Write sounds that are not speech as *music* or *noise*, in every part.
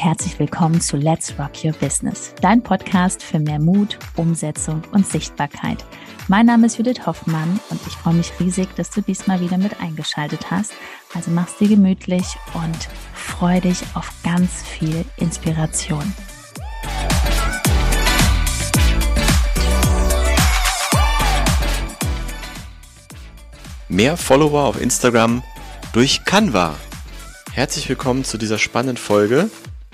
herzlich willkommen zu Let's Rock Your Business, dein Podcast für mehr Mut, Umsetzung und Sichtbarkeit. Mein Name ist Judith Hoffmann und ich freue mich riesig, dass du diesmal wieder mit eingeschaltet hast. Also mach's dir gemütlich und freu dich auf ganz viel Inspiration. Mehr Follower auf Instagram durch Canva. Herzlich willkommen zu dieser spannenden Folge.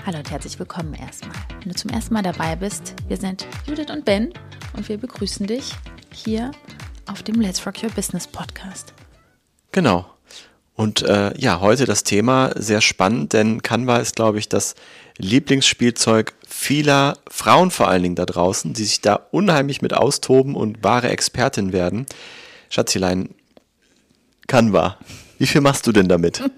Hallo und herzlich willkommen erstmal. Wenn du zum ersten Mal dabei bist, wir sind Judith und Ben und wir begrüßen dich hier auf dem Let's Rock Your Business Podcast. Genau. Und äh, ja, heute das Thema sehr spannend, denn Canva ist, glaube ich, das Lieblingsspielzeug vieler Frauen vor allen Dingen da draußen, die sich da unheimlich mit austoben und wahre Expertin werden. Schatzilein, Canva, wie viel machst du denn damit? *laughs*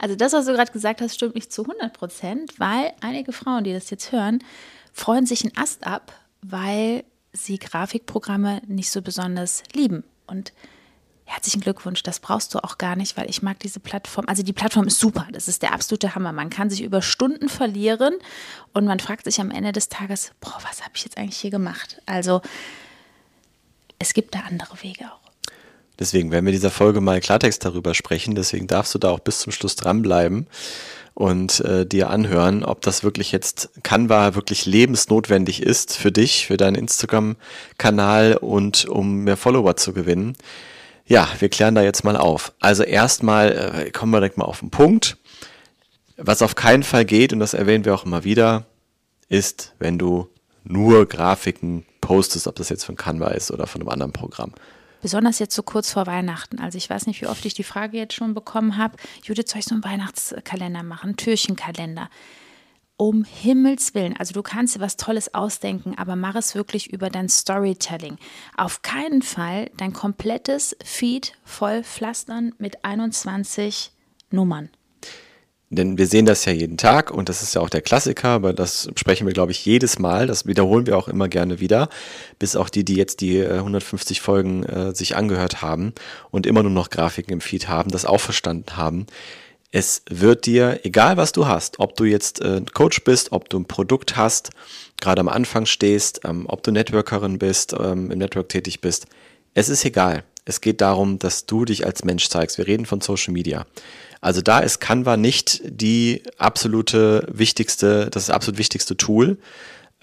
Also das, was du gerade gesagt hast, stimmt nicht zu 100 Prozent, weil einige Frauen, die das jetzt hören, freuen sich einen Ast ab, weil sie Grafikprogramme nicht so besonders lieben. Und herzlichen Glückwunsch, das brauchst du auch gar nicht, weil ich mag diese Plattform. Also die Plattform ist super, das ist der absolute Hammer. Man kann sich über Stunden verlieren und man fragt sich am Ende des Tages, boah, was habe ich jetzt eigentlich hier gemacht? Also es gibt da andere Wege auch. Deswegen werden wir in dieser Folge mal Klartext darüber sprechen. Deswegen darfst du da auch bis zum Schluss dranbleiben und äh, dir anhören, ob das wirklich jetzt Canva wirklich lebensnotwendig ist für dich, für deinen Instagram-Kanal und um mehr Follower zu gewinnen. Ja, wir klären da jetzt mal auf. Also erstmal äh, kommen wir direkt mal auf den Punkt. Was auf keinen Fall geht, und das erwähnen wir auch immer wieder, ist, wenn du nur Grafiken postest, ob das jetzt von Canva ist oder von einem anderen Programm. Besonders jetzt so kurz vor Weihnachten. Also ich weiß nicht, wie oft ich die Frage jetzt schon bekommen habe. Judith, soll ich so einen Weihnachtskalender machen, einen Türchenkalender? Um Himmels Willen, also du kannst dir was Tolles ausdenken, aber mach es wirklich über dein Storytelling. Auf keinen Fall dein komplettes Feed voll pflastern mit 21 Nummern. Denn wir sehen das ja jeden Tag und das ist ja auch der Klassiker, aber das sprechen wir, glaube ich, jedes Mal. Das wiederholen wir auch immer gerne wieder, bis auch die, die jetzt die 150 äh, Folgen äh, sich angehört haben und immer nur noch Grafiken im Feed haben, das auch verstanden haben. Es wird dir, egal was du hast, ob du jetzt äh, Coach bist, ob du ein Produkt hast, gerade am Anfang stehst, ähm, ob du Networkerin bist, ähm, im Network tätig bist, es ist egal. Es geht darum, dass du dich als Mensch zeigst. Wir reden von Social Media. Also da ist Canva nicht die absolute wichtigste, das absolut wichtigste Tool,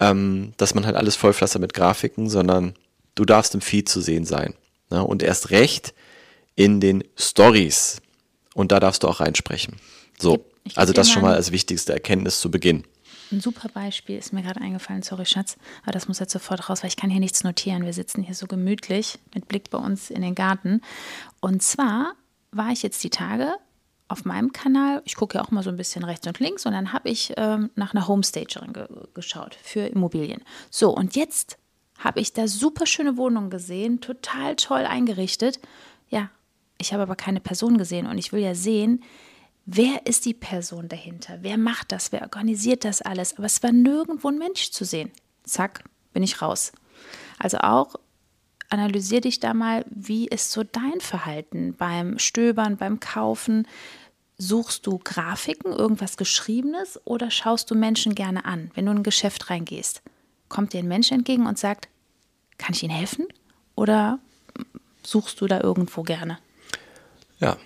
ähm, dass man halt alles vollpflastert mit Grafiken, sondern du darfst im Feed zu sehen sein. Ne? Und erst recht in den Stories. Und da darfst du auch reinsprechen. So, also das schon mal als wichtigste Erkenntnis zu Beginn. Ein super Beispiel ist mir gerade eingefallen, sorry Schatz, aber das muss jetzt sofort raus, weil ich kann hier nichts notieren. Wir sitzen hier so gemütlich mit Blick bei uns in den Garten. Und zwar war ich jetzt die Tage auf meinem Kanal, ich gucke ja auch mal so ein bisschen rechts und links und dann habe ich ähm, nach einer Homestagerin ge geschaut für Immobilien. So, und jetzt habe ich da super schöne Wohnungen gesehen, total toll eingerichtet. Ja, ich habe aber keine Person gesehen und ich will ja sehen, wer ist die Person dahinter? Wer macht das? Wer organisiert das alles? Aber es war nirgendwo ein Mensch zu sehen. Zack, bin ich raus. Also auch analysier dich da mal, wie ist so dein Verhalten beim Stöbern, beim Kaufen? Suchst du Grafiken, irgendwas Geschriebenes oder schaust du Menschen gerne an, wenn du in ein Geschäft reingehst? Kommt dir ein Mensch entgegen und sagt, kann ich Ihnen helfen? Oder suchst du da irgendwo gerne? Ja,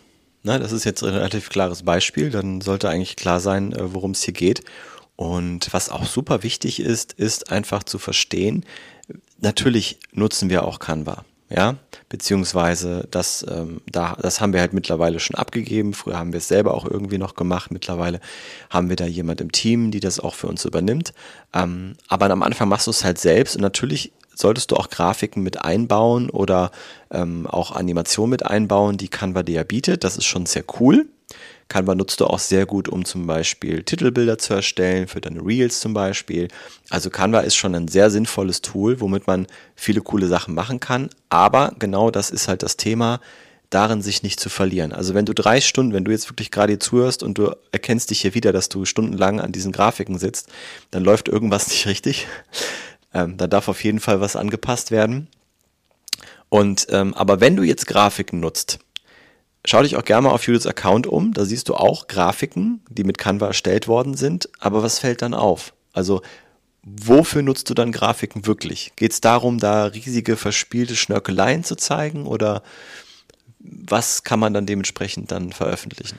na, das ist jetzt ein relativ klares Beispiel. Dann sollte eigentlich klar sein, äh, worum es hier geht. Und was auch super wichtig ist, ist einfach zu verstehen, natürlich nutzen wir auch Canva. Ja, beziehungsweise das, ähm, da, das haben wir halt mittlerweile schon abgegeben. Früher haben wir es selber auch irgendwie noch gemacht. Mittlerweile haben wir da jemand im Team, die das auch für uns übernimmt. Ähm, aber am Anfang machst du es halt selbst und natürlich solltest du auch Grafiken mit einbauen oder ähm, auch Animationen mit einbauen, die Canva dir bietet. Das ist schon sehr cool. Canva nutzt du auch sehr gut, um zum Beispiel Titelbilder zu erstellen, für deine Reels zum Beispiel. Also Canva ist schon ein sehr sinnvolles Tool, womit man viele coole Sachen machen kann. Aber genau das ist halt das Thema, darin sich nicht zu verlieren. Also wenn du drei Stunden, wenn du jetzt wirklich gerade zuhörst und du erkennst dich hier wieder, dass du stundenlang an diesen Grafiken sitzt, dann läuft irgendwas *laughs* nicht richtig. Ähm, da darf auf jeden Fall was angepasst werden. Und ähm, aber wenn du jetzt Grafiken nutzt, schau dich auch gerne mal auf Judiths Account um. Da siehst du auch Grafiken, die mit Canva erstellt worden sind. Aber was fällt dann auf? Also wofür nutzt du dann Grafiken wirklich? Geht es darum, da riesige verspielte Schnörkeleien zu zeigen oder was kann man dann dementsprechend dann veröffentlichen?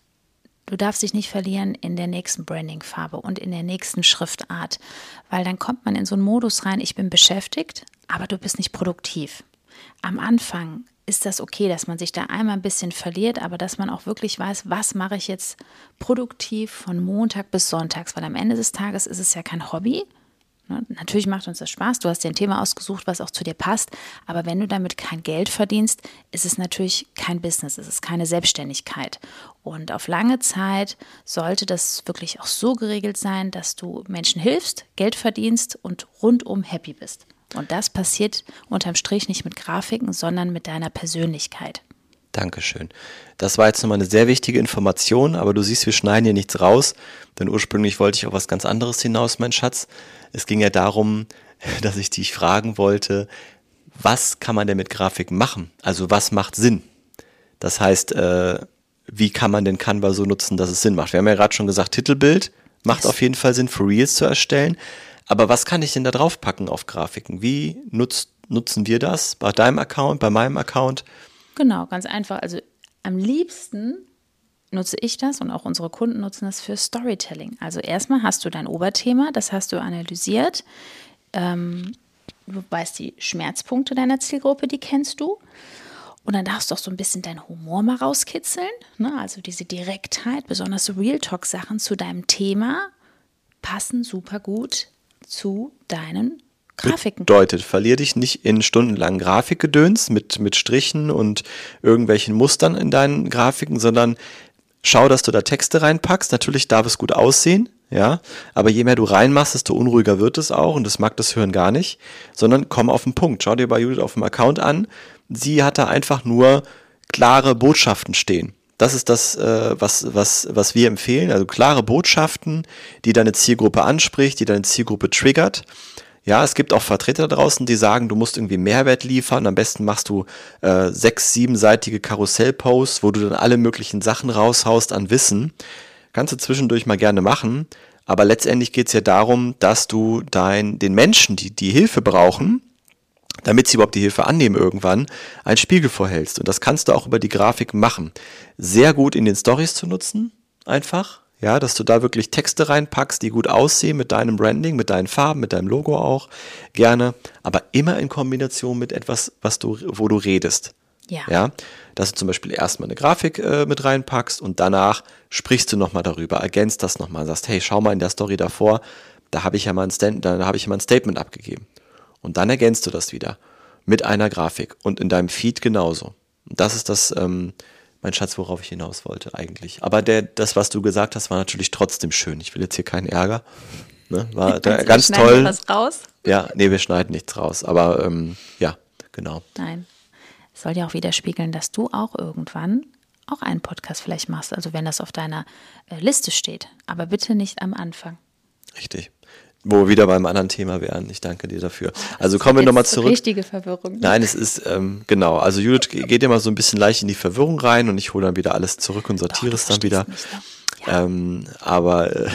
du darfst dich nicht verlieren in der nächsten Branding-Farbe und in der nächsten Schriftart, weil dann kommt man in so einen Modus rein, ich bin beschäftigt, aber du bist nicht produktiv. Am Anfang ist das okay, dass man sich da einmal ein bisschen verliert, aber dass man auch wirklich weiß, was mache ich jetzt produktiv von Montag bis Sonntags, weil am Ende des Tages ist es ja kein Hobby. Ne? Natürlich macht uns das Spaß, du hast dir ein Thema ausgesucht, was auch zu dir passt, aber wenn du damit kein Geld verdienst, ist es natürlich kein Business, es ist keine Selbstständigkeit. Und auf lange Zeit sollte das wirklich auch so geregelt sein, dass du Menschen hilfst, Geld verdienst und rundum happy bist. Und das passiert unterm Strich nicht mit Grafiken, sondern mit deiner Persönlichkeit. Dankeschön. Das war jetzt nochmal eine sehr wichtige Information, aber du siehst, wir schneiden hier nichts raus, denn ursprünglich wollte ich auf was ganz anderes hinaus, mein Schatz. Es ging ja darum, *laughs* dass ich dich fragen wollte, was kann man denn mit Grafiken machen? Also was macht Sinn? Das heißt, äh, wie kann man denn Canva so nutzen, dass es Sinn macht? Wir haben ja gerade schon gesagt, Titelbild macht auf jeden Fall Sinn, für Reels zu erstellen. Aber was kann ich denn da drauf packen auf Grafiken? Wie nutzt, nutzen wir das bei deinem Account, bei meinem Account? Genau, ganz einfach. Also am liebsten nutze ich das und auch unsere Kunden nutzen das für Storytelling. Also erstmal hast du dein Oberthema, das hast du analysiert. Ähm, du weißt die Schmerzpunkte deiner Zielgruppe, die kennst du. Und dann darfst du auch so ein bisschen deinen Humor mal rauskitzeln. Ne? Also diese Direktheit, besonders so Real Talk-Sachen zu deinem Thema passen super gut zu deinen Grafiken. Bedeutet, verlier dich nicht in stundenlangen Grafikgedöns mit, mit Strichen und irgendwelchen Mustern in deinen Grafiken, sondern schau, dass du da Texte reinpackst. Natürlich darf es gut aussehen, ja, aber je mehr du reinmachst, desto unruhiger wird es auch und das mag das Hören gar nicht, sondern komm auf den Punkt. Schau dir bei Judith auf dem Account an. Sie hat da einfach nur klare Botschaften stehen. Das ist das, äh, was, was, was wir empfehlen. Also klare Botschaften, die deine Zielgruppe anspricht, die deine Zielgruppe triggert. Ja, es gibt auch Vertreter draußen, die sagen, du musst irgendwie Mehrwert liefern. Am besten machst du äh, sechs, siebenseitige Karussellposts, wo du dann alle möglichen Sachen raushaust an Wissen. Kannst du zwischendurch mal gerne machen. Aber letztendlich geht es ja darum, dass du dein, den Menschen, die die Hilfe brauchen, damit sie überhaupt die Hilfe annehmen irgendwann, ein Spiegel vorhältst. Und das kannst du auch über die Grafik machen. Sehr gut in den Stories zu nutzen, einfach. Ja, dass du da wirklich Texte reinpackst, die gut aussehen mit deinem Branding, mit deinen Farben, mit deinem Logo auch. Gerne. Aber immer in Kombination mit etwas, was du, wo du redest. Ja. ja. Dass du zum Beispiel erstmal eine Grafik äh, mit reinpackst und danach sprichst du nochmal darüber, ergänzt das nochmal, sagst, hey, schau mal in der Story davor, da habe ich ja mal ein Stand, da habe ich ja mal ein Statement abgegeben. Und dann ergänzt du das wieder mit einer Grafik und in deinem Feed genauso. Und das ist das, ähm, mein Schatz, worauf ich hinaus wollte eigentlich. Aber der, das, was du gesagt hast, war natürlich trotzdem schön. Ich will jetzt hier keinen Ärger. Ne? War *laughs* da, ganz toll. Was raus? Ja, nee, wir schneiden nichts raus. Aber ähm, ja, genau. Nein. Es soll ja auch widerspiegeln, dass du auch irgendwann auch einen Podcast vielleicht machst. Also wenn das auf deiner äh, Liste steht. Aber bitte nicht am Anfang. Richtig wo wir wieder beim anderen Thema wären. Ich danke dir dafür. Also kommen wir nochmal zurück. Richtige Verwirrung. Ne? Nein, es ist, ähm, genau. Also Judith geht immer so ein bisschen leicht in die Verwirrung rein und ich hole dann wieder alles zurück und sortiere Doch, es dann wieder. Nicht, ne? ja. ähm, aber äh,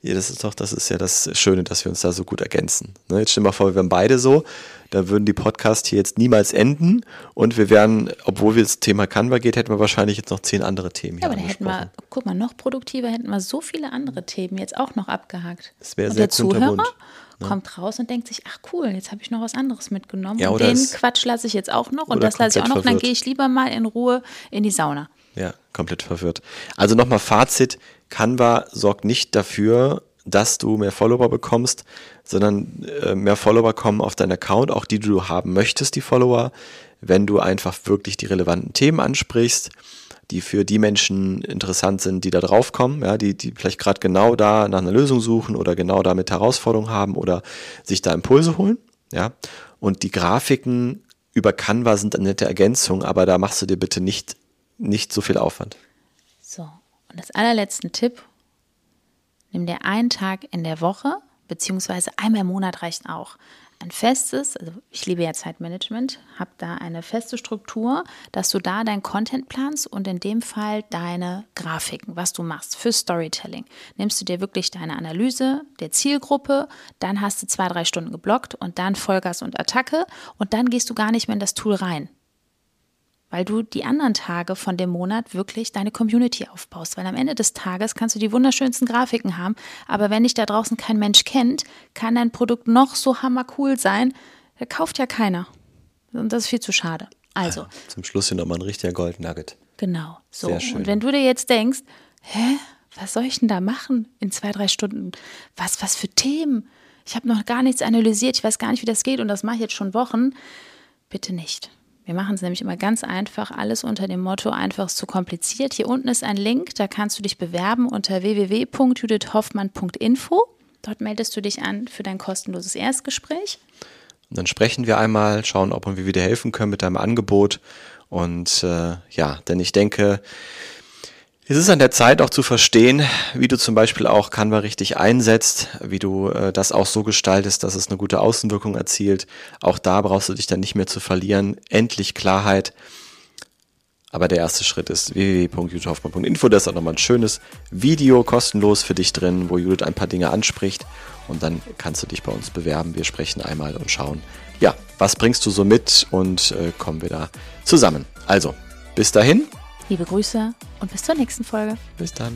ja, das ist doch, das ist ja das Schöne, dass wir uns da so gut ergänzen. Ne? Jetzt stell dir mal vor, wir wären beide so, da würden die Podcasts hier jetzt niemals enden und wir wären, obwohl wir das Thema Canva geht, hätten wir wahrscheinlich jetzt noch zehn andere Themen ja, aber da hätten wir, guck mal, noch produktiver hätten wir so viele andere Themen jetzt auch noch abgehakt. Das wäre sehr der Zuhörer ne? kommt raus und denkt sich, ach cool, jetzt habe ich noch was anderes mitgenommen ja, und den Quatsch lasse ich jetzt auch noch und das lasse ich auch noch, verwirrt. dann gehe ich lieber mal in Ruhe in die Sauna. Ja, komplett verwirrt. Also nochmal Fazit, Canva sorgt nicht dafür, dass du mehr Follower bekommst, sondern äh, mehr Follower kommen auf deinen Account, auch die, die du haben möchtest, die Follower, wenn du einfach wirklich die relevanten Themen ansprichst, die für die Menschen interessant sind, die da drauf kommen, ja, die, die vielleicht gerade genau da nach einer Lösung suchen oder genau damit Herausforderungen haben oder sich da Impulse holen. Ja. Und die Grafiken über Canva sind eine nette Ergänzung, aber da machst du dir bitte nicht, nicht so viel Aufwand. So, und das allerletzte Tipp, nimm dir einen Tag in der Woche, beziehungsweise einmal im Monat reicht auch ein festes, also ich liebe ja Zeitmanagement, habe da eine feste Struktur, dass du da dein Content planst und in dem Fall deine Grafiken, was du machst für Storytelling. Nimmst du dir wirklich deine Analyse der Zielgruppe, dann hast du zwei, drei Stunden geblockt und dann Vollgas und Attacke und dann gehst du gar nicht mehr in das Tool rein weil du die anderen Tage von dem Monat wirklich deine Community aufbaust. Weil am Ende des Tages kannst du die wunderschönsten Grafiken haben, aber wenn dich da draußen kein Mensch kennt, kann dein Produkt noch so hammercool sein, da kauft ja keiner. Und das ist viel zu schade. Also. Ja, zum Schluss hier nochmal ein richtiger Goldnugget. Genau. So. Sehr schön. Und wenn du dir jetzt denkst, hä, was soll ich denn da machen in zwei, drei Stunden? Was, was für Themen? Ich habe noch gar nichts analysiert, ich weiß gar nicht, wie das geht und das mache ich jetzt schon Wochen. Bitte nicht. Wir machen es nämlich immer ganz einfach, alles unter dem Motto einfach zu kompliziert. Hier unten ist ein Link, da kannst du dich bewerben unter www.judithhoffmann.info. Dort meldest du dich an für dein kostenloses Erstgespräch. Und dann sprechen wir einmal, schauen, ob wir dir helfen können mit deinem Angebot. Und äh, ja, denn ich denke, es ist an der Zeit auch zu verstehen, wie du zum Beispiel auch Canva richtig einsetzt, wie du äh, das auch so gestaltest, dass es eine gute Außenwirkung erzielt. Auch da brauchst du dich dann nicht mehr zu verlieren. Endlich Klarheit. Aber der erste Schritt ist www.judithhoffmann.info. Da ist auch nochmal ein schönes Video kostenlos für dich drin, wo Judith ein paar Dinge anspricht. Und dann kannst du dich bei uns bewerben. Wir sprechen einmal und schauen, ja, was bringst du so mit und äh, kommen wir da zusammen. Also, bis dahin. Liebe Grüße und bis zur nächsten Folge. Bis dann.